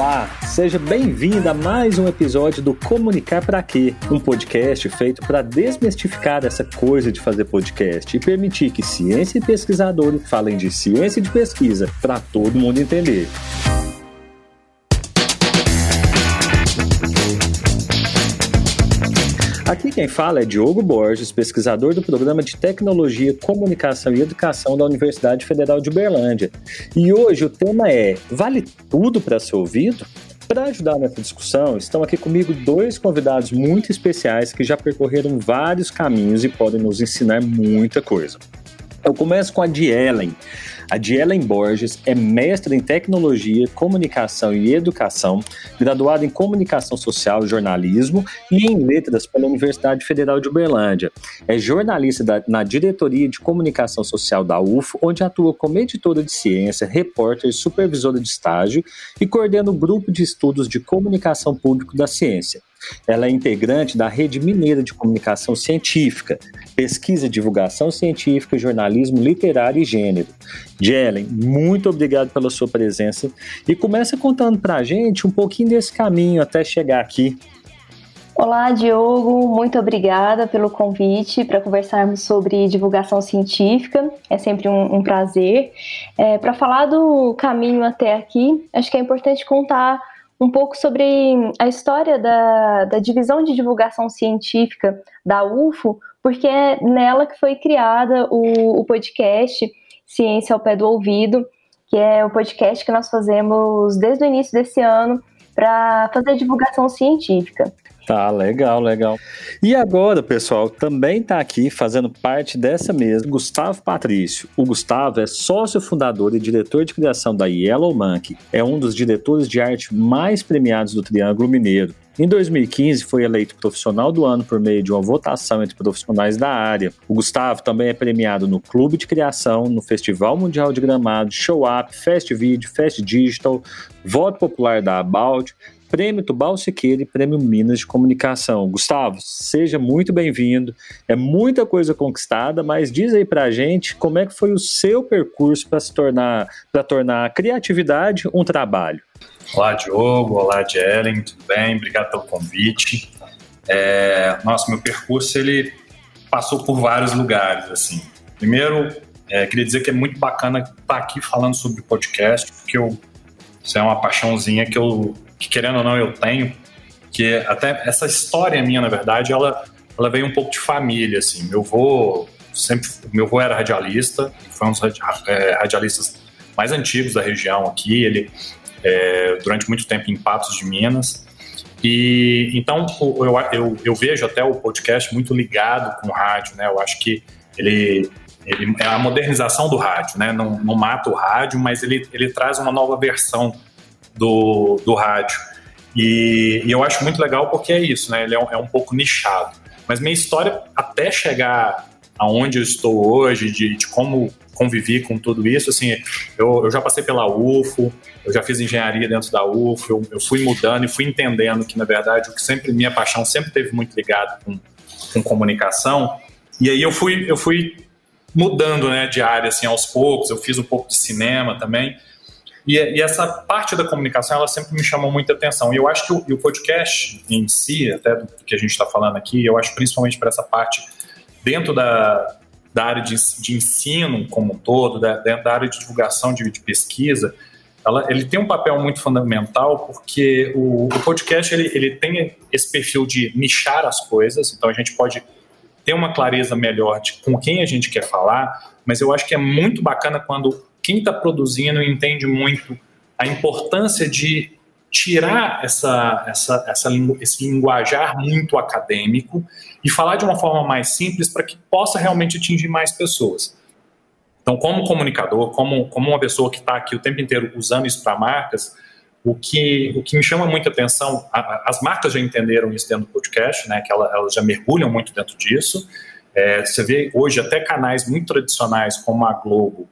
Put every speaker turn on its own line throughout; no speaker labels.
Olá, seja bem-vindo a mais um episódio do Comunicar para Quê? Um podcast feito para desmistificar essa coisa de fazer podcast e permitir que ciência e pesquisadores falem de ciência e de pesquisa para todo mundo entender. Quem fala é Diogo Borges, pesquisador do Programa de Tecnologia, Comunicação e Educação da Universidade Federal de Uberlândia. E hoje o tema é: vale tudo para ser ouvido? Para ajudar nessa discussão, estão aqui comigo dois convidados muito especiais que já percorreram vários caminhos e podem nos ensinar muita coisa. Eu começo com a Dielen. A Dielen Borges é mestra em Tecnologia, Comunicação e Educação, graduada em Comunicação Social e Jornalismo e em Letras pela Universidade Federal de Uberlândia. É jornalista da, na Diretoria de Comunicação Social da UFO, onde atua como editora de ciência, repórter e supervisora de estágio e coordena o grupo de estudos de comunicação pública da ciência. Ela é integrante da Rede Mineira de Comunicação Científica, Pesquisa e Divulgação Científica, Jornalismo Literário e Gênero. Jelen, muito obrigado pela sua presença e começa contando para a gente um pouquinho desse caminho até chegar aqui.
Olá, Diogo, muito obrigada pelo convite para conversarmos sobre divulgação científica. É sempre um, um prazer. É, para falar do caminho até aqui, acho que é importante contar um pouco sobre a história da, da divisão de divulgação científica da UFO, porque é nela que foi criada o, o podcast Ciência ao Pé do Ouvido, que é o podcast que nós fazemos desde o início desse ano para fazer divulgação científica.
Tá, legal, legal. E agora, pessoal, também está aqui fazendo parte dessa mesa Gustavo Patrício. O Gustavo é sócio fundador e diretor de criação da Yellow Monkey. É um dos diretores de arte mais premiados do Triângulo Mineiro. Em 2015, foi eleito profissional do ano por meio de uma votação entre profissionais da área. O Gustavo também é premiado no Clube de Criação, no Festival Mundial de Gramado, Show Up, Fest Video, Fest Digital, Voto Popular da About, Prêmio Tubal Siqueira e Prêmio Minas de Comunicação. Gustavo, seja muito bem-vindo. É muita coisa conquistada, mas diz aí pra gente como é que foi o seu percurso para se tornar, para tornar a criatividade um trabalho.
Olá, Diogo. Olá, Jelen. Tudo bem? Obrigado pelo convite. É, nossa, meu percurso ele passou por vários lugares. Assim, primeiro, é, queria dizer que é muito bacana estar aqui falando sobre podcast, porque eu, isso é uma paixãozinha que eu que querendo ou não eu tenho, que até essa história minha, na verdade, ela, ela veio um pouco de família, assim. Meu avô sempre, meu avô era radialista, foi um dos é, radialistas mais antigos da região aqui, ele é, durante muito tempo em Patos de Minas, e então eu, eu, eu vejo até o podcast muito ligado com o rádio, né? Eu acho que ele ele é a modernização do rádio, né? Não, não mata o rádio, mas ele, ele traz uma nova versão do, do rádio. E, e, eu acho muito legal porque é isso, né? Ele é um, é um, pouco nichado. Mas minha história até chegar aonde eu estou hoje, de, de como convivi com tudo isso, assim, eu, eu, já passei pela UFO, eu já fiz engenharia dentro da UFO, eu, eu, fui mudando e fui entendendo que, na verdade, o que sempre, minha paixão sempre teve muito ligado com, com comunicação, e aí eu fui, eu fui mudando, né, de área, assim, aos poucos, eu fiz um pouco de cinema também, e, e, essa parte da comunicação, ela sempre me chamou muita atenção. E eu acho que o, o podcast em si, até do que a gente está falando aqui, eu acho principalmente para essa parte dentro da, da área de, de ensino como um todo, da, dentro da área de divulgação de, de pesquisa, ela, ele tem um papel muito fundamental porque o, o podcast ele, ele tem esse perfil de nichar as coisas, então a gente pode ter uma clareza melhor de com quem a gente quer falar, mas eu acho que é muito bacana quando quem está produzindo entende muito a importância de tirar essa, essa, essa, esse linguajar muito acadêmico e falar de uma forma mais simples para que possa realmente atingir mais pessoas. Então, como comunicador, como, como uma pessoa que está aqui o tempo inteiro usando isso para marcas, o que, o que me chama muita atenção, a, as marcas já entenderam isso dentro do podcast, né, que elas, elas já mergulham muito dentro disso. É, você vê hoje até canais muito tradicionais como a Globo,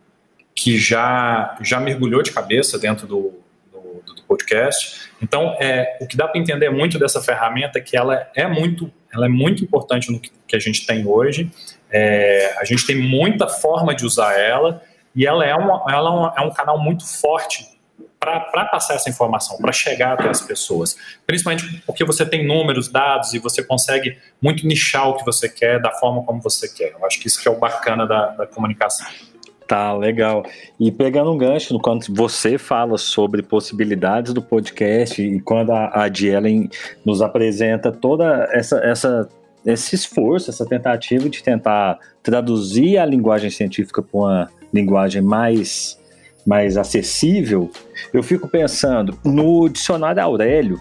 que já, já mergulhou de cabeça dentro do, do, do podcast. Então, é, o que dá para entender muito dessa ferramenta é que ela é muito, ela é muito importante no que, que a gente tem hoje. É, a gente tem muita forma de usar ela e ela é, uma, ela é, é um canal muito forte para passar essa informação, para chegar até as pessoas. Principalmente porque você tem números, dados e você consegue muito nichar o que você quer da forma como você quer. Eu acho que isso que é o bacana da, da comunicação.
Tá, legal. E pegando um gancho, quando você fala sobre possibilidades do podcast e quando a, a nos apresenta toda essa, essa, esse esforço, essa tentativa de tentar traduzir a linguagem científica para uma linguagem mais, mais acessível, eu fico pensando, no dicionário Aurélio,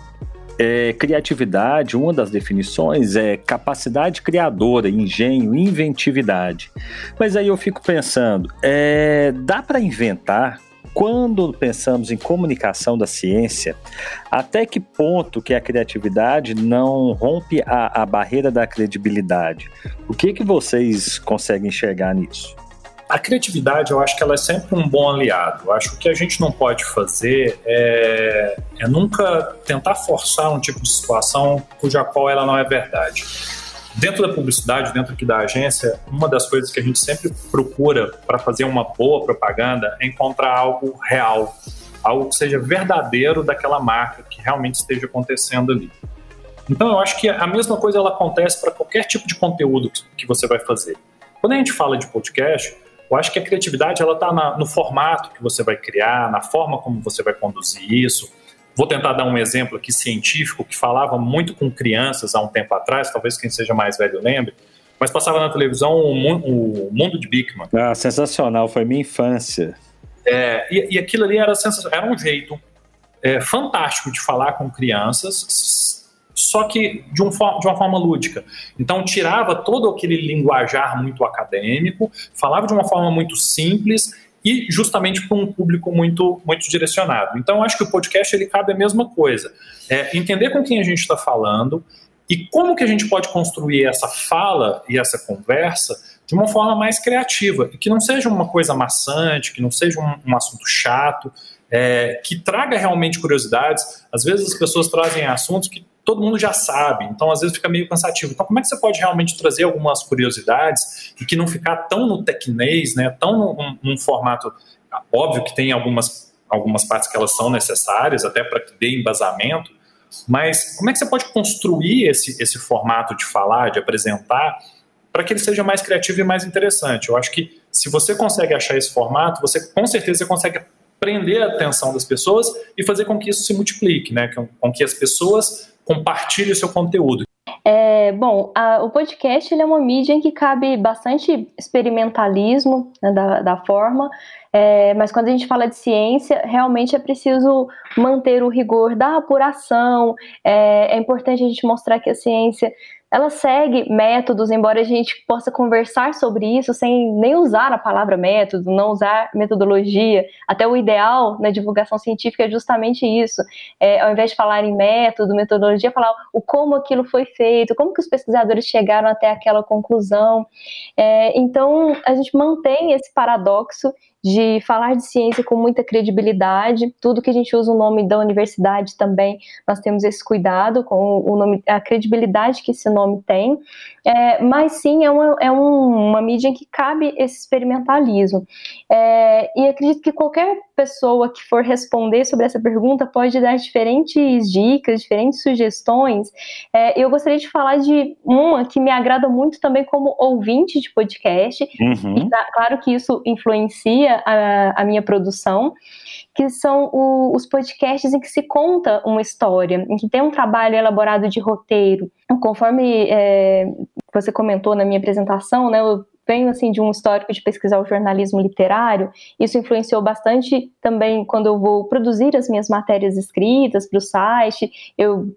é, criatividade, uma das definições é capacidade criadora, engenho, inventividade. Mas aí eu fico pensando, é, dá para inventar? Quando pensamos em comunicação da ciência, até que ponto que a criatividade não rompe a, a barreira da credibilidade? O que, que vocês conseguem enxergar nisso?
A criatividade, eu acho que ela é sempre um bom aliado. Eu acho que o que a gente não pode fazer é, é nunca tentar forçar um tipo de situação cuja qual ela não é verdade. Dentro da publicidade, dentro aqui da agência, uma das coisas que a gente sempre procura para fazer uma boa propaganda é encontrar algo real, algo que seja verdadeiro daquela marca, que realmente esteja acontecendo ali. Então, eu acho que a mesma coisa ela acontece para qualquer tipo de conteúdo que você vai fazer. Quando a gente fala de podcast, eu acho que a criatividade ela está no formato que você vai criar, na forma como você vai conduzir isso. Vou tentar dar um exemplo aqui científico que falava muito com crianças há um tempo atrás, talvez quem seja mais velho lembre, mas passava na televisão o, o Mundo de Bickman.
Ah, sensacional, foi minha infância.
É, e, e aquilo ali era, era um jeito é, fantástico de falar com crianças só que de, um, de uma forma lúdica. Então, tirava todo aquele linguajar muito acadêmico, falava de uma forma muito simples e justamente para um público muito, muito direcionado. Então, acho que o podcast ele cabe a mesma coisa. É entender com quem a gente está falando e como que a gente pode construir essa fala e essa conversa de uma forma mais criativa que não seja uma coisa maçante, que não seja um, um assunto chato, é, que traga realmente curiosidades. Às vezes as pessoas trazem assuntos que todo mundo já sabe, então às vezes fica meio cansativo. Então, como é que você pode realmente trazer algumas curiosidades e que não ficar tão no tecnês, né, tão num, num formato. Óbvio que tem algumas, algumas partes que elas são necessárias, até para que dê embasamento, mas como é que você pode construir esse, esse formato de falar, de apresentar, para que ele seja mais criativo e mais interessante? Eu acho que se você consegue achar esse formato, você com certeza consegue prender a atenção das pessoas e fazer com que isso se multiplique, né? com que as pessoas compartilhe o seu conteúdo.
É, bom, a, o podcast é uma mídia em que cabe bastante experimentalismo né, da, da forma, é, mas quando a gente fala de ciência, realmente é preciso manter o rigor da apuração, é, é importante a gente mostrar que a ciência ela segue métodos, embora a gente possa conversar sobre isso sem nem usar a palavra método, não usar metodologia. Até o ideal na divulgação científica é justamente isso. É, ao invés de falar em método, metodologia, falar o como aquilo foi feito, como que os pesquisadores chegaram até aquela conclusão. É, então, a gente mantém esse paradoxo de falar de ciência com muita credibilidade. Tudo que a gente usa o nome da universidade também, nós temos esse cuidado com o nome, a credibilidade que esse nome tem. É, mas sim, é, uma, é um, uma mídia em que cabe esse experimentalismo. É, e acredito que qualquer pessoa que for responder sobre essa pergunta pode dar diferentes dicas, diferentes sugestões. É, eu gostaria de falar de uma que me agrada muito também como ouvinte de podcast. Uhum. E, claro que isso influencia a, a minha produção, que são o, os podcasts em que se conta uma história, em que tem um trabalho elaborado de roteiro. Conforme é, você comentou na minha apresentação, né, eu venho assim de um histórico de pesquisar o jornalismo literário. Isso influenciou bastante também quando eu vou produzir as minhas matérias escritas para o site. Eu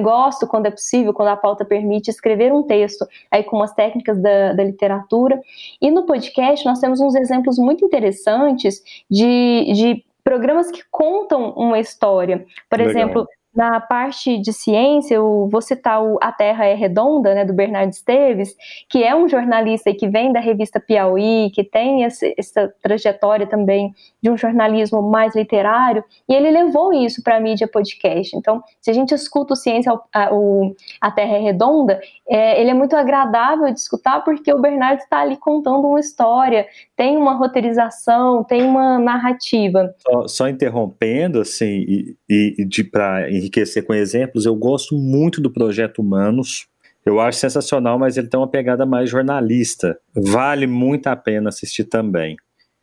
gosto, quando é possível, quando a pauta permite, escrever um texto aí com umas técnicas da, da literatura. E no podcast nós temos uns exemplos muito interessantes de, de programas que contam uma história. Por Legal. exemplo, na parte de ciência, eu vou citar o A Terra é Redonda, né, do Bernardo Esteves, que é um jornalista que vem da revista Piauí, que tem essa trajetória também de um jornalismo mais literário, e ele levou isso para a mídia podcast. Então, se a gente escuta o Ciência, o, a Terra é Redonda, é, ele é muito agradável de escutar porque o Bernardo está ali contando uma história, tem uma roteirização, tem uma narrativa.
Só, só interrompendo, assim, e, e para enriquecer com exemplos, eu gosto muito do projeto Humanos, eu acho sensacional, mas ele tem uma pegada mais jornalista. Vale muito a pena assistir também.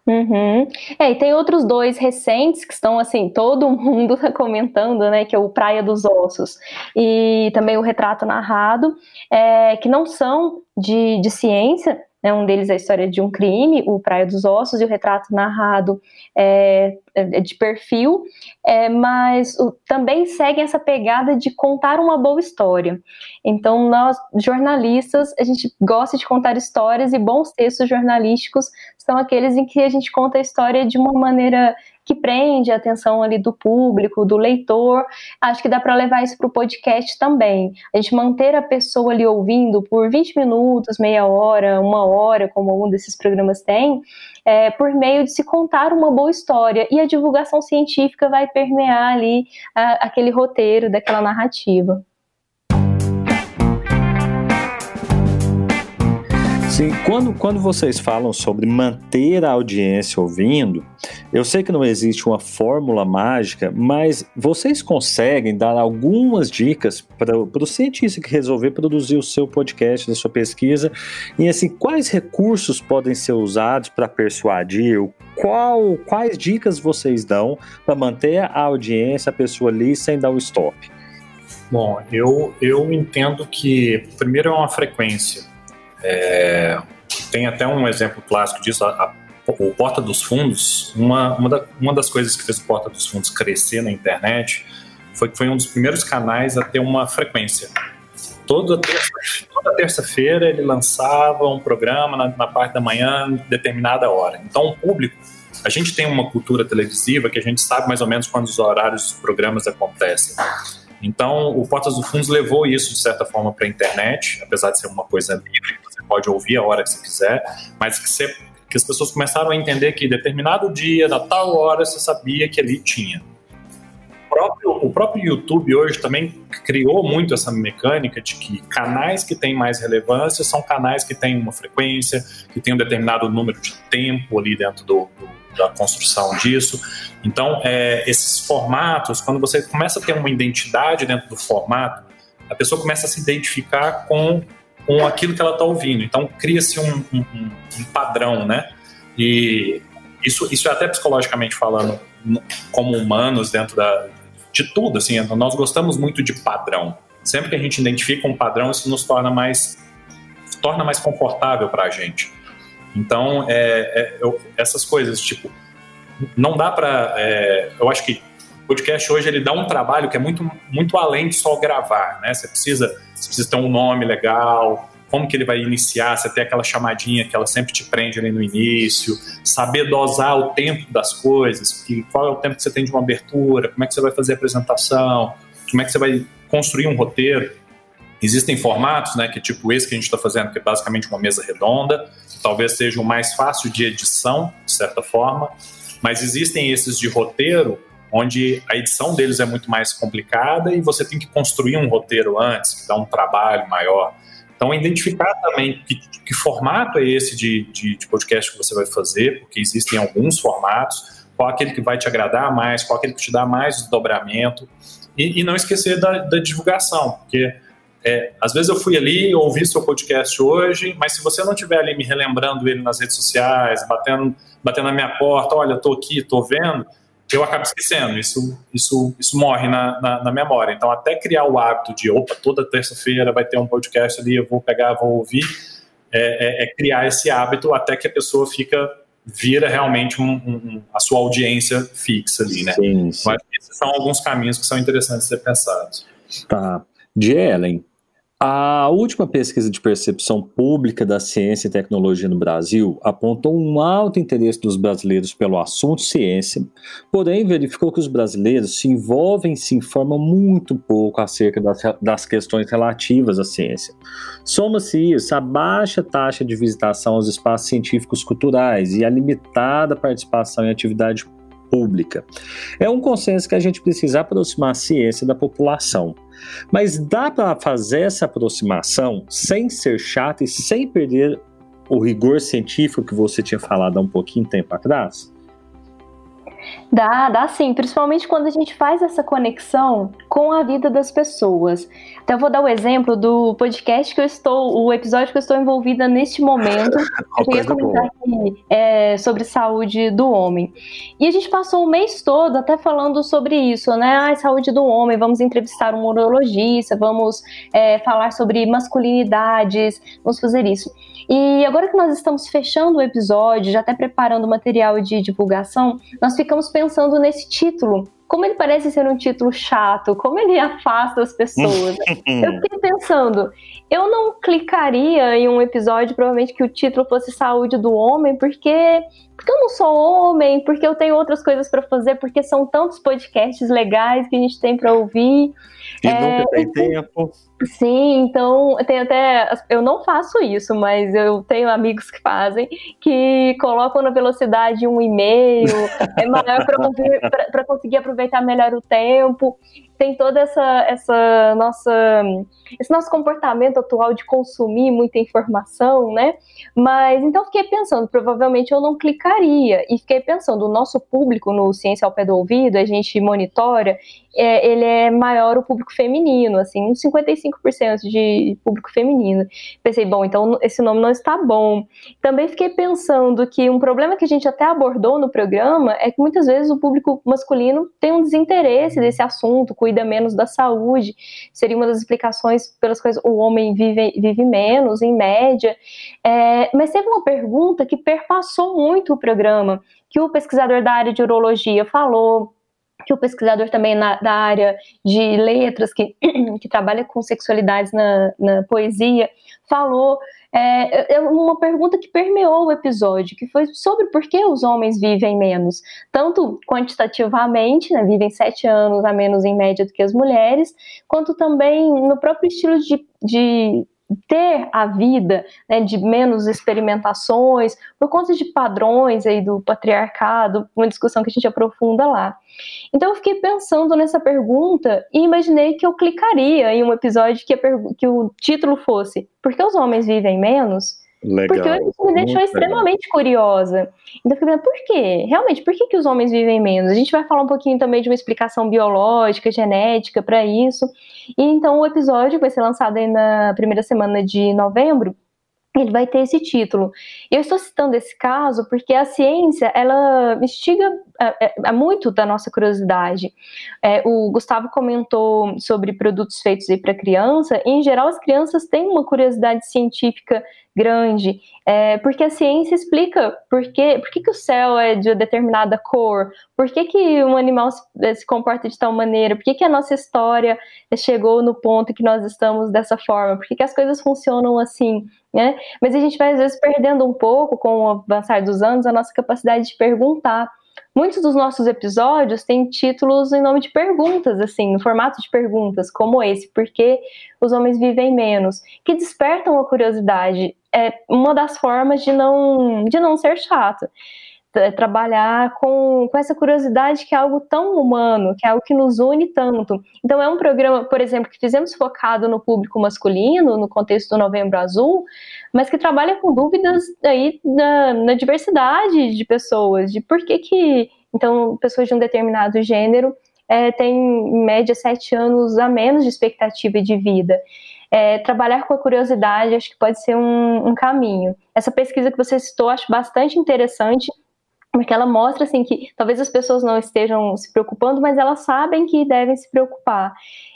Uhum. É, e tem outros dois recentes que estão assim, todo mundo tá comentando, né? Que é o Praia dos Ossos e também o Retrato Narrado, é, que não são de, de ciência, né, um deles é a história de um crime, o Praia dos Ossos, e o retrato narrado é, é de perfil, é, mas o, também seguem essa pegada de contar uma boa história. Então, nós, jornalistas, a gente gosta de contar histórias e bons textos jornalísticos são aqueles em que a gente conta a história de uma maneira que prende a atenção ali do público, do leitor. Acho que dá para levar isso para o podcast também. A gente manter a pessoa ali ouvindo por 20 minutos, meia hora, uma hora, como algum desses programas tem, é, por meio de se contar uma boa história. E a divulgação científica vai permear ali a, aquele roteiro daquela narrativa.
Sim, quando, quando vocês falam sobre manter a audiência ouvindo, eu sei que não existe uma fórmula mágica, mas vocês conseguem dar algumas dicas para o cientista que resolver produzir o seu podcast, a sua pesquisa, e assim, quais recursos podem ser usados para persuadir? Qual, quais dicas vocês dão para manter a audiência, a pessoa ali, sem dar o stop?
Bom, eu, eu entendo que, primeiro, é uma frequência é, tem até um exemplo clássico disso, a, a, o Porta dos Fundos. Uma, uma, da, uma, das coisas que fez o Porta dos Fundos crescer na internet foi que foi um dos primeiros canais a ter uma frequência. Toda terça-feira terça ele lançava um programa na, na parte da manhã, determinada hora. Então, o público a gente tem uma cultura televisiva que a gente sabe mais ou menos quando os horários dos programas acontecem. Então, o Portas dos Fundos levou isso, de certa forma, para a internet, apesar de ser uma coisa livre, você pode ouvir a hora que você quiser, mas que, você, que as pessoas começaram a entender que determinado dia, na tal hora, você sabia que ali tinha. O próprio, o próprio YouTube hoje também criou muito essa mecânica de que canais que têm mais relevância são canais que têm uma frequência, que têm um determinado número de tempo ali dentro do, do da construção disso. Então, é, esses formatos, quando você começa a ter uma identidade dentro do formato, a pessoa começa a se identificar com, com aquilo que ela está ouvindo. Então, cria-se um, um, um, padrão, né? E isso, isso é até psicologicamente falando, como humanos, dentro da, de tudo, assim, nós gostamos muito de padrão. Sempre que a gente identifica um padrão, isso nos torna mais torna mais confortável para a gente. Então, é, é, eu, essas coisas, tipo, não dá para. É, eu acho que o podcast hoje ele dá um trabalho que é muito, muito além de só gravar, né? Você precisa, você precisa ter um nome legal, como que ele vai iniciar, você tem aquela chamadinha que ela sempre te prende ali no início, saber dosar o tempo das coisas, que, qual é o tempo que você tem de uma abertura, como é que você vai fazer a apresentação, como é que você vai construir um roteiro. Existem formatos, né, que é tipo esse que a gente está fazendo, que é basicamente uma mesa redonda, talvez seja o mais fácil de edição, de certa forma, mas existem esses de roteiro, onde a edição deles é muito mais complicada e você tem que construir um roteiro antes, que dá um trabalho maior. Então, identificar também que, que formato é esse de, de, de, podcast que você vai fazer, porque existem alguns formatos, qual aquele que vai te agradar mais, qual aquele que te dá mais desdobramento, e, e não esquecer da, da divulgação, porque é, às vezes eu fui ali, ouvi seu podcast hoje, mas se você não estiver ali me relembrando ele nas redes sociais, batendo, batendo na minha porta, olha, estou aqui, estou vendo, eu acabo esquecendo. Isso, isso, isso morre na, na, na, memória. Então, até criar o hábito de, opa, toda terça-feira vai ter um podcast ali, eu vou pegar, vou ouvir, é, é, é criar esse hábito até que a pessoa fica vira realmente um, um, a sua audiência fixa ali, né? Sim, sim. Mas esses são alguns caminhos que são interessantes de ser pensados.
Tá. De Ellen, A última pesquisa de percepção pública da ciência e tecnologia no Brasil apontou um alto interesse dos brasileiros pelo assunto ciência, porém verificou que os brasileiros se envolvem e se informam muito pouco acerca das, das questões relativas à ciência. Soma-se isso a baixa taxa de visitação aos espaços científicos culturais e a limitada participação em atividade pública. É um consenso que a gente precisa aproximar a ciência da população. Mas dá para fazer essa aproximação sem ser chato e sem perder o rigor científico que você tinha falado há um pouquinho tempo atrás?
Dá, dá sim, principalmente quando a gente faz essa conexão com a vida das pessoas. Então, eu vou dar o exemplo do podcast que eu estou, o episódio que eu estou envolvida neste momento. eu ia comentar aqui é, sobre saúde do homem. E a gente passou o mês todo até falando sobre isso, né? Ah, saúde do homem, vamos entrevistar um urologista, vamos é, falar sobre masculinidades, vamos fazer isso. E agora que nós estamos fechando o episódio, já até preparando o material de divulgação, nós ficamos pensando nesse título. Como ele parece ser um título chato, como ele afasta as pessoas. eu fiquei pensando, eu não clicaria em um episódio, provavelmente, que o título fosse Saúde do Homem, porque, porque eu não sou homem, porque eu tenho outras coisas para fazer, porque são tantos podcasts legais que a gente tem para ouvir.
E é, nunca tem tempo.
Sim, então tem até. Eu não faço isso, mas eu tenho amigos que fazem, que colocam na velocidade um e-mail, é maior para conseguir aproveitar melhor o tempo tem toda essa, essa nossa esse nosso comportamento atual de consumir muita informação, né? Mas então fiquei pensando, provavelmente eu não clicaria e fiquei pensando, o nosso público no Ciência ao Pé do Ouvido, a gente monitora, é, ele é maior o público feminino, assim, uns 55% de público feminino. Pensei, bom, então esse nome não está bom. Também fiquei pensando que um problema que a gente até abordou no programa é que muitas vezes o público masculino tem um desinteresse desse assunto, cuida menos da saúde, seria uma das explicações pelas quais o homem vive, vive menos, em média. É, mas teve uma pergunta que perpassou muito o programa, que o pesquisador da área de urologia falou, que o pesquisador também na, da área de letras, que, que trabalha com sexualidades na, na poesia, falou. É, é, uma pergunta que permeou o episódio, que foi sobre por que os homens vivem menos, tanto quantitativamente, né, vivem sete anos a menos em média do que as mulheres, quanto também no próprio estilo de, de ter a vida né, de menos experimentações, por conta de padrões aí do patriarcado, uma discussão que a gente aprofunda lá. Então eu fiquei pensando nessa pergunta e imaginei que eu clicaria em um episódio que, que o título fosse Por que os homens vivem menos? Legal. Porque isso me deixou extremamente legal. curiosa. Então, eu fiquei pensando, por quê? Realmente, por que, que os homens vivem menos? A gente vai falar um pouquinho também de uma explicação biológica, genética para isso. E então o episódio vai ser lançado aí na primeira semana de novembro ele vai ter esse título. Eu estou citando esse caso porque a ciência ela instiga é, é, é muito da nossa curiosidade. É, o Gustavo comentou sobre produtos feitos para criança. E, em geral, as crianças têm uma curiosidade científica grande, é, porque a ciência explica por, que, por que, que o céu é de determinada cor, por que, que um animal se, é, se comporta de tal maneira, por que, que a nossa história chegou no ponto que nós estamos dessa forma, por que, que as coisas funcionam assim. Né? Mas a gente vai às vezes perdendo um pouco com o avançar dos anos a nossa capacidade de perguntar. Muitos dos nossos episódios têm títulos em nome de perguntas, assim, no formato de perguntas, como esse, por que os homens vivem menos, que despertam a curiosidade. É uma das formas de não, de não ser chato. É, trabalhar com, com essa curiosidade que é algo tão humano, que é algo que nos une tanto. Então, é um programa, por exemplo, que fizemos focado no público masculino, no contexto do Novembro Azul, mas que trabalha com dúvidas aí na, na diversidade de pessoas, de por que que, então, pessoas de um determinado gênero é, têm, em média, sete anos a menos de expectativa de vida. É, trabalhar com a curiosidade acho que pode ser um, um, caminho. Essa pesquisa que você citou acho bastante interessante porque ela mostra assim que talvez as pessoas não estejam se preocupando, mas elas sabem que devem se preocupar.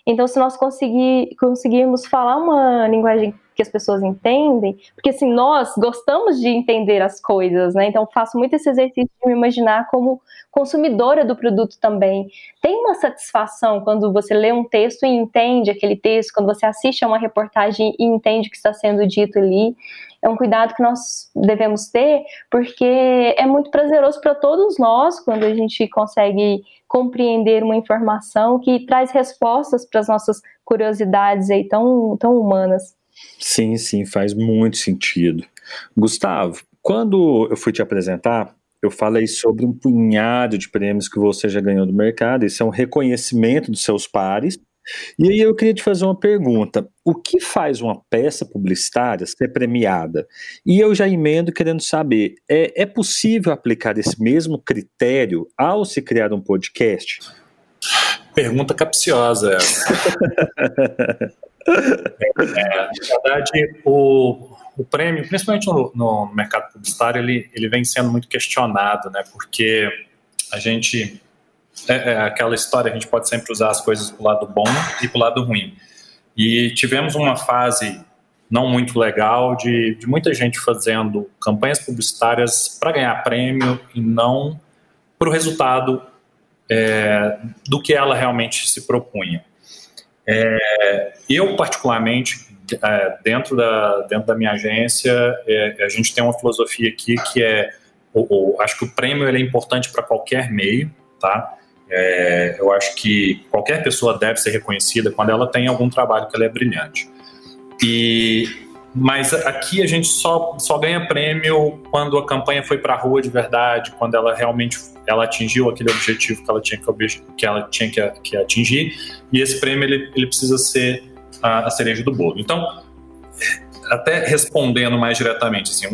Então, se nós conseguir, conseguirmos falar uma linguagem que as pessoas entendem, porque assim, nós gostamos de entender as coisas, né? Então faço muito esse exercício de me imaginar como consumidora do produto também. Tem uma satisfação quando você lê um texto e entende aquele texto, quando você assiste a uma reportagem e entende o que está sendo dito ali. É um cuidado que nós devemos ter, porque é muito prazeroso para todos nós quando a gente consegue compreender uma informação que traz respostas para as nossas curiosidades aí tão, tão humanas.
Sim, sim, faz muito sentido. Gustavo, quando eu fui te apresentar, eu falei sobre um punhado de prêmios que você já ganhou do mercado. Isso é um reconhecimento dos seus pares. E aí eu queria te fazer uma pergunta: o que faz uma peça publicitária ser premiada? E eu já emendo querendo saber: é, é possível aplicar esse mesmo critério ao se criar um podcast?
Pergunta capciosa essa. é, na verdade, o, o prêmio, principalmente no, no, mercado publicitário, ele, ele vem sendo muito questionado, né? Porque a gente. É, é aquela história, a gente pode sempre usar as coisas para o lado bom e para o lado ruim. E tivemos uma fase não muito legal de, de muita gente fazendo campanhas publicitárias para ganhar prêmio e não para o resultado é, do que ela realmente se propunha. É, eu, particularmente, é, dentro, da, dentro da minha agência, é, a gente tem uma filosofia aqui que é, o, o acho que o prêmio é importante para qualquer meio, tá? É, eu acho que qualquer pessoa deve ser reconhecida quando ela tem algum trabalho que ela é brilhante. E, mas aqui a gente só, só ganha prêmio quando a campanha foi para a rua de verdade, quando ela realmente ela atingiu aquele objetivo que ela tinha que, que, ela tinha que, que atingir, e esse prêmio ele, ele precisa ser a, a cereja do bolo. Então, até respondendo mais diretamente, assim,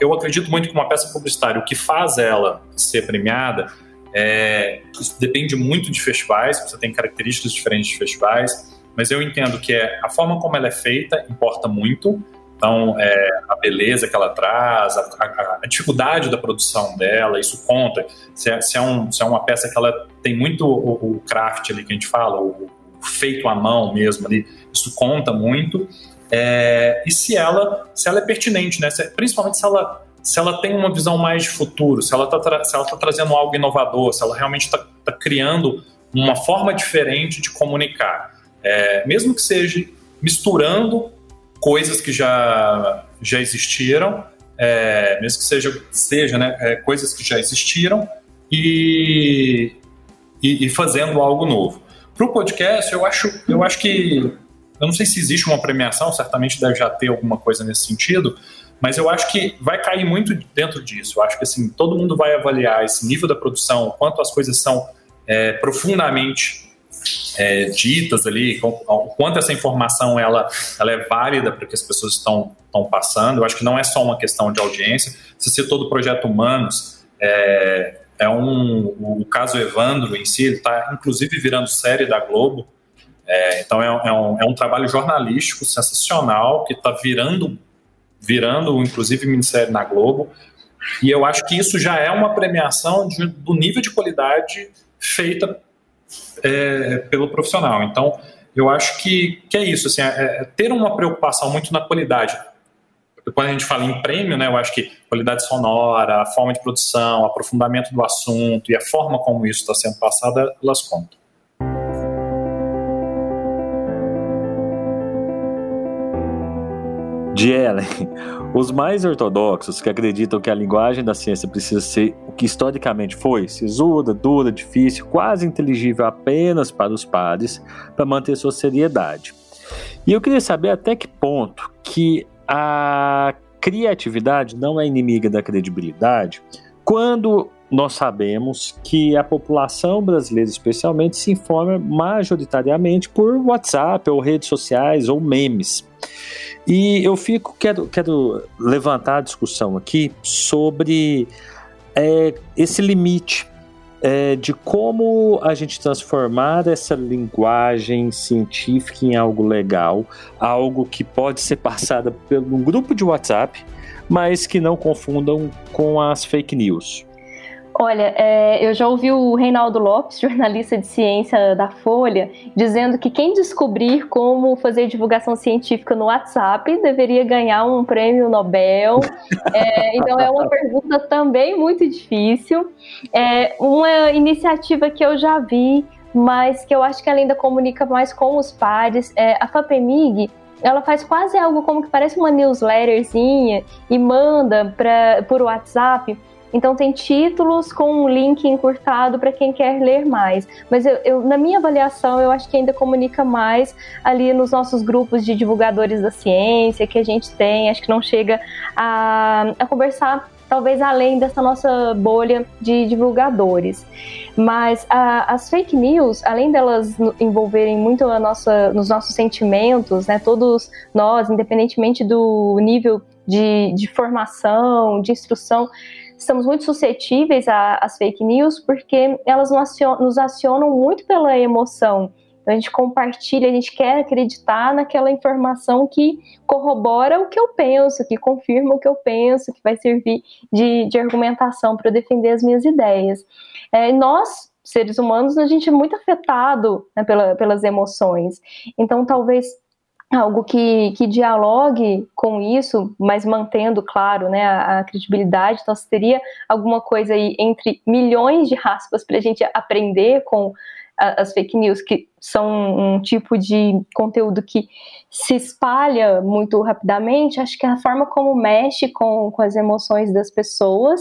eu, acredito muito que uma peça publicitária, o que faz ela ser premiada, é, isso depende muito de festivais, você tem características diferentes de festivais, mas eu entendo que é, a forma como ela é feita importa muito, então, é, a beleza que ela traz, a, a, a, dificuldade da produção dela, isso conta. Se é, se é, um, se é uma peça que ela tem muito o, o craft ali que a gente fala, o, o feito à mão mesmo ali, isso conta muito. É, e se ela, se ela é pertinente, né? Se, principalmente se ela, se ela tem uma visão mais de futuro, se ela está tá trazendo algo inovador, se ela realmente está tá criando uma forma diferente de comunicar. É, mesmo que seja misturando coisas que já, já existiram, é, mesmo que seja, seja né, é, coisas que já existiram, e, e, e fazendo algo novo. Para o podcast, eu acho, eu acho que. Eu não sei se existe uma premiação, certamente deve já ter alguma coisa nesse sentido, mas eu acho que vai cair muito dentro disso. Eu acho que assim, todo mundo vai avaliar esse nível da produção, quanto as coisas são é, profundamente é, ditas ali, o quanto essa informação ela, ela é válida para que as pessoas estão, estão passando. Eu acho que não é só uma questão de audiência. Você citou do Projeto Humanos, é, é um, o caso Evandro em si, está inclusive virando série da Globo. É, então é, é, um, é um trabalho jornalístico sensacional que está virando, virando inclusive minissérie na Globo. E eu acho que isso já é uma premiação de, do nível de qualidade feita é, pelo profissional. Então, eu acho que, que é isso, assim, é, é ter uma preocupação muito na qualidade. Quando a gente fala em prêmio, né, eu acho que qualidade sonora, a forma de produção, aprofundamento do assunto e a forma como isso está sendo passado, elas contam.
De Ellen, os mais ortodoxos que acreditam que a linguagem da ciência precisa ser o que historicamente foi, sisuda, dura, difícil, quase inteligível apenas para os pares, para manter sua seriedade. E eu queria saber até que ponto que a criatividade não é inimiga da credibilidade quando nós sabemos que a população brasileira, especialmente, se informa majoritariamente por WhatsApp ou redes sociais ou memes. E eu fico, quero, quero levantar a discussão aqui sobre é, esse limite é, de como a gente transformar essa linguagem científica em algo legal, algo que pode ser passada por um grupo de WhatsApp, mas que não confundam com as fake news.
Olha, é, eu já ouvi o Reinaldo Lopes, jornalista de ciência da Folha, dizendo que quem descobrir como fazer divulgação científica no WhatsApp deveria ganhar um prêmio Nobel. É, então é uma pergunta também muito difícil. É uma iniciativa que eu já vi, mas que eu acho que ela ainda comunica mais com os pares. É, a FAPEMIG ela faz quase algo como que parece uma newsletterzinha e manda pra, por WhatsApp então tem títulos com um link encurtado para quem quer ler mais. Mas eu, eu, na minha avaliação, eu acho que ainda comunica mais ali nos nossos grupos de divulgadores da ciência que a gente tem. Acho que não chega a, a conversar talvez além dessa nossa bolha de divulgadores. Mas a, as fake news, além delas envolverem muito a nossa, nos nossos sentimentos, né, todos nós, independentemente do nível de, de formação, de instrução, estamos muito suscetíveis às fake news porque elas nos acionam muito pela emoção. Então, a gente compartilha, a gente quer acreditar naquela informação que corrobora o que eu penso, que confirma o que eu penso, que vai servir de, de argumentação para defender as minhas ideias. É, nós, seres humanos, a gente é muito afetado né, pela, pelas emoções. Então, talvez algo que, que dialogue com isso, mas mantendo, claro, né, a, a credibilidade. Então, teria alguma coisa aí entre milhões de aspas para a gente aprender com a, as fake news, que são um tipo de conteúdo que se espalha muito rapidamente. Acho que é a forma como mexe com, com as emoções das pessoas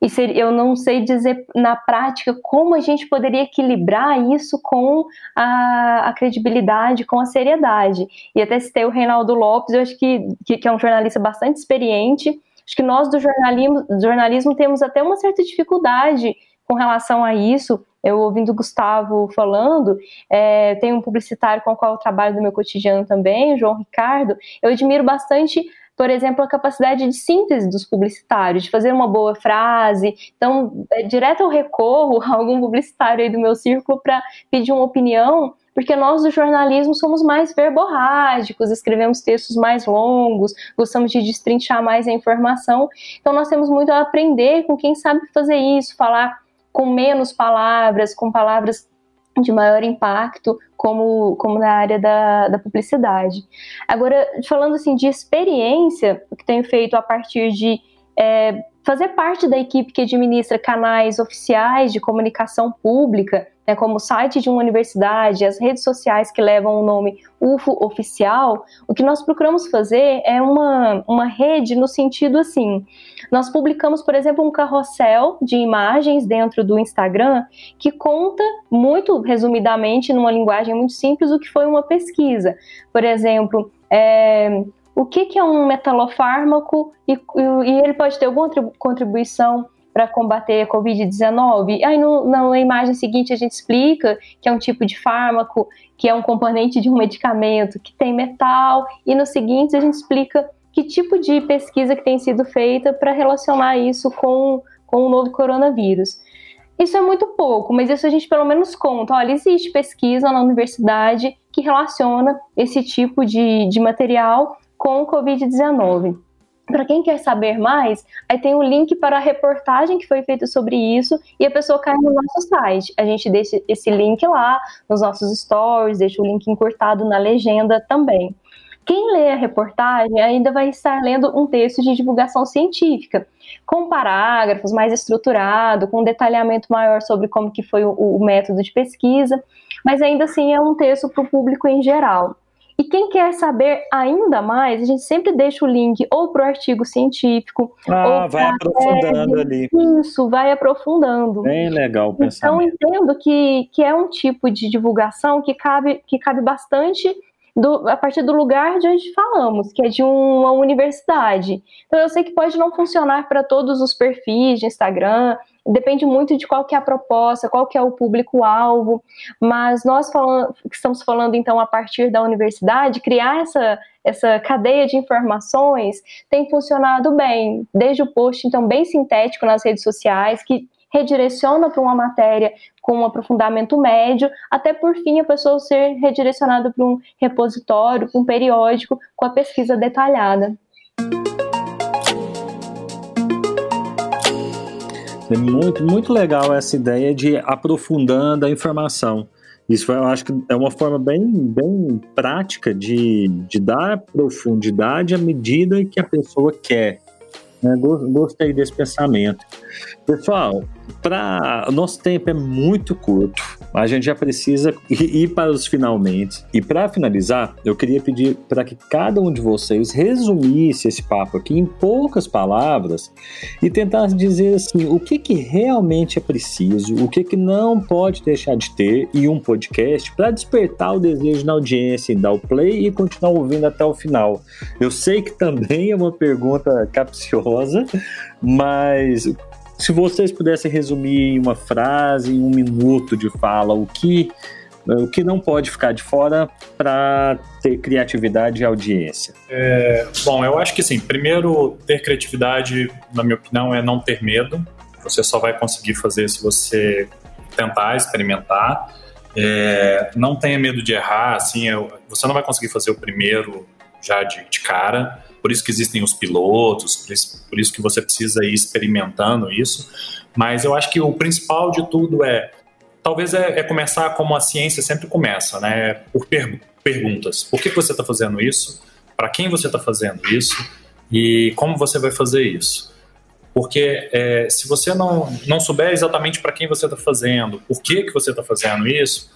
e seria, eu não sei dizer na prática como a gente poderia equilibrar isso com a, a, credibilidade, com a seriedade. E até citei o Reinaldo Lopes, eu acho que, que, que é um jornalista bastante experiente. Acho que nós do jornalismo, do jornalismo temos até uma certa dificuldade com relação a isso. Eu ouvindo o Gustavo falando, é, tem um publicitário com o qual eu trabalho no meu cotidiano também, o João Ricardo. Eu admiro bastante por exemplo, a capacidade de síntese dos publicitários, de fazer uma boa frase. Então, é, direto eu recorro a algum publicitário aí do meu círculo para pedir uma opinião, porque nós do jornalismo somos mais verborrágicos, escrevemos textos mais longos, gostamos de destrinchar mais a informação. Então, nós temos muito a aprender com quem sabe fazer isso, falar com menos palavras, com palavras de maior impacto, como, como na área da, da publicidade. Agora, falando assim de experiência, o que tenho feito a partir de é, fazer parte da equipe que administra canais oficiais de comunicação pública, né, como o site de uma universidade, as redes sociais que levam o nome UFO oficial, o que nós procuramos fazer é uma, uma rede no sentido assim. Nós publicamos, por exemplo, um carrossel de imagens dentro do Instagram que conta muito resumidamente, numa linguagem muito simples, o que foi uma pesquisa. Por exemplo, é, o que, que é um metalofármaco e, e, ele pode ter alguma contribuição para combater a Covid-19. Aí no, na imagem seguinte a gente explica que é um tipo de fármaco, que é um componente de um medicamento que tem metal, e no seguinte a gente explica que tipo de pesquisa que tem sido feita para relacionar isso com, com o novo coronavírus. Isso é muito pouco, mas isso a gente pelo menos conta. Olha, existe pesquisa na universidade que relaciona esse tipo de, de material com o Covid-19. Para quem quer saber mais, aí tem um link para a reportagem que foi feita sobre isso e a pessoa cai no nosso site. A gente deixa esse link lá nos nossos stories, deixa o link encurtado na legenda também. Quem lê a reportagem ainda vai estar lendo um texto de divulgação científica, com parágrafos mais estruturado, com um detalhamento maior sobre como que foi o, o método de pesquisa, mas ainda assim é um texto para o público em geral. E quem quer saber ainda mais, a gente sempre deixa o link ou para o artigo científico.
Ah, ou vai aprofundando ali.
Isso, vai aprofundando.
Bem legal
pensamento. Então, entendo que, que é um tipo de divulgação que cabe, que cabe bastante do, a partir do lugar de onde falamos, que é de uma universidade. Então eu sei que pode não funcionar para todos os perfis de Instagram, depende muito de qual que é a proposta, qual que é o público-alvo, mas nós falando, estamos falando então a partir da universidade, criar essa, essa cadeia de informações tem funcionado bem, desde o post então bem sintético nas redes sociais, que redireciona para uma matéria com um aprofundamento médio, até por fim a pessoa ser redirecionada para um repositório, para um periódico com a pesquisa detalhada.
É muito, muito legal essa ideia de aprofundando a informação. Isso eu acho que é uma forma bem, bem prática de, de dar profundidade à medida que a pessoa quer. Né? Gostei desse pensamento. Pessoal, para nosso tempo é muito curto. A gente já precisa ir para os finalmente. E para finalizar, eu queria pedir para que cada um de vocês resumisse esse papo aqui em poucas palavras e tentasse dizer assim, o que que realmente é preciso, o que que não pode deixar de ter em um podcast para despertar o desejo na audiência, em dar o play e continuar ouvindo até o final. Eu sei que também é uma pergunta capciosa, mas se vocês pudessem resumir em uma frase, em um minuto de fala, o que, o que não pode ficar de fora para ter criatividade e audiência?
É, bom, eu acho que sim. Primeiro, ter criatividade, na minha opinião, é não ter medo. Você só vai conseguir fazer se você tentar, experimentar. É, não tenha medo de errar, assim, você não vai conseguir fazer o primeiro já de, de cara. Por isso que existem os pilotos, por isso, por isso que você precisa ir experimentando isso. Mas eu acho que o principal de tudo é talvez é, é, começar como a ciência sempre começa, né? Por per perguntas. Por que, você está fazendo isso? Para quem você está fazendo isso? E como você vai fazer isso? Porque é, se você não, não souber exatamente para quem você está fazendo, por que, que você está fazendo isso,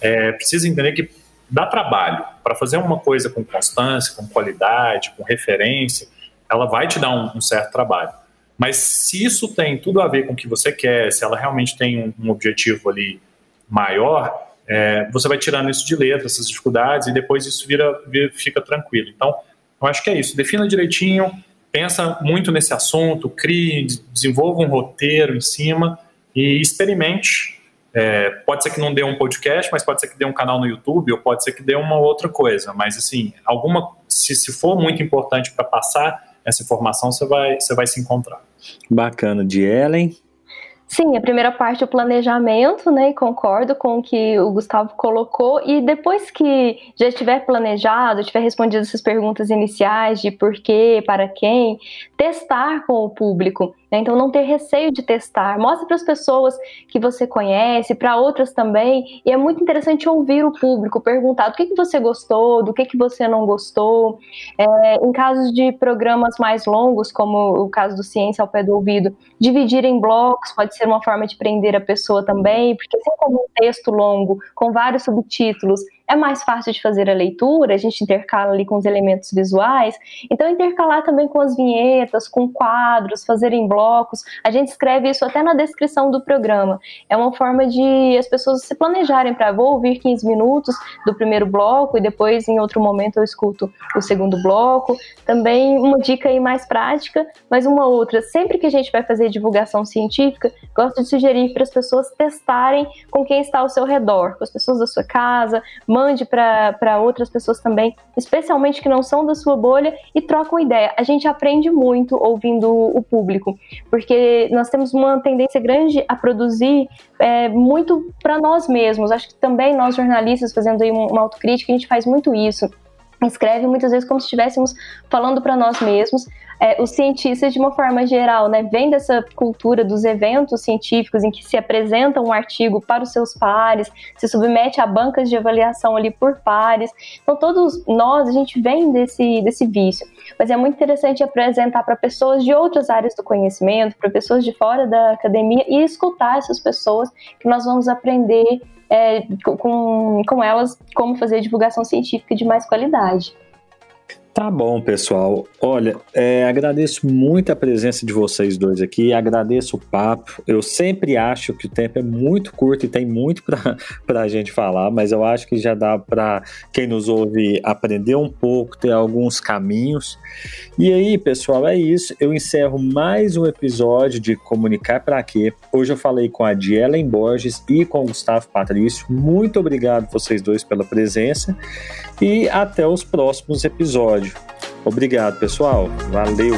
é, precisa entender que dá trabalho. Para fazer uma coisa com constância, com qualidade, com referência, ela vai te dar um, um, certo trabalho. Mas se isso tem tudo a ver com o que você quer, se ela realmente tem um, um objetivo ali maior, é, você vai tirando isso de letra, essas dificuldades, e depois isso vira, vira, fica tranquilo. Então, eu acho que é isso. Defina direitinho, pensa muito nesse assunto, crie, desenvolva um roteiro em cima e experimente é, pode ser que não dê um podcast, mas pode ser que dê um canal no YouTube, ou pode ser que dê uma outra coisa. Mas, assim, alguma, se, se for muito importante para passar essa informação, você vai, você vai se encontrar.
Bacana. De Ellen?
Sim, a primeira parte é o planejamento, né? Concordo com o que o Gustavo colocou. E depois que já estiver planejado, tiver respondido essas perguntas iniciais de por quê, para quem, testar com o público. Né? Então, não ter receio de testar. Mostre para as pessoas que você conhece, para outras também. E é muito interessante ouvir o público, perguntar do que, que você gostou, do que, que você não gostou. É, em casos de programas mais longos, como o caso do Ciência ao Pé do Ouvido, dividir em blocos pode ser uma forma de prender a pessoa também, porque assim como um texto longo com vários subtítulos, é mais fácil de fazer a leitura, a gente intercala ali com os elementos visuais, então intercalar também com as vinhetas, com quadros, fazer em blocos, a gente escreve isso até na descrição do programa. É uma forma de as pessoas se planejarem para vou ouvir 15 minutos do primeiro bloco e depois em outro momento eu escuto o segundo bloco. Também uma dica aí mais prática, mas uma outra, sempre que a gente vai fazer divulgação científica, gosto de sugerir para as pessoas testarem com quem está ao seu redor, com as pessoas da sua casa, mande para outras pessoas também, especialmente que não são da sua bolha, e trocam ideia. A gente aprende muito ouvindo o público, porque nós temos uma tendência grande a produzir é, muito para nós mesmos. Acho que também nós jornalistas, fazendo aí uma autocrítica, a gente faz muito isso escreve muitas vezes como se estivéssemos falando para nós mesmos. É, os cientistas, de uma forma geral, né, vem dessa cultura dos eventos científicos em que se apresenta um artigo para os seus pares, se submete a bancas de avaliação ali por pares. Então, todos nós, a gente vem desse, desse vício. Mas é muito interessante apresentar para pessoas de outras áreas do conhecimento, para pessoas de fora da academia e escutar essas pessoas que nós vamos aprender é, com, com elas como fazer divulgação científica de mais qualidade.
Tá bom, pessoal. Olha, é, agradeço muito a presença de vocês dois aqui, agradeço o papo. Eu sempre acho que o tempo é muito curto e tem muito para a gente falar, mas eu acho que já dá para quem nos ouve aprender um pouco, ter alguns caminhos. E aí, pessoal, é isso. Eu encerro mais um episódio de Comunicar para Quê. Hoje eu falei com a Dielen Borges e com o Gustavo Patrício. Muito obrigado vocês dois pela presença e até os próximos episódios. Obrigado, pessoal. Valeu!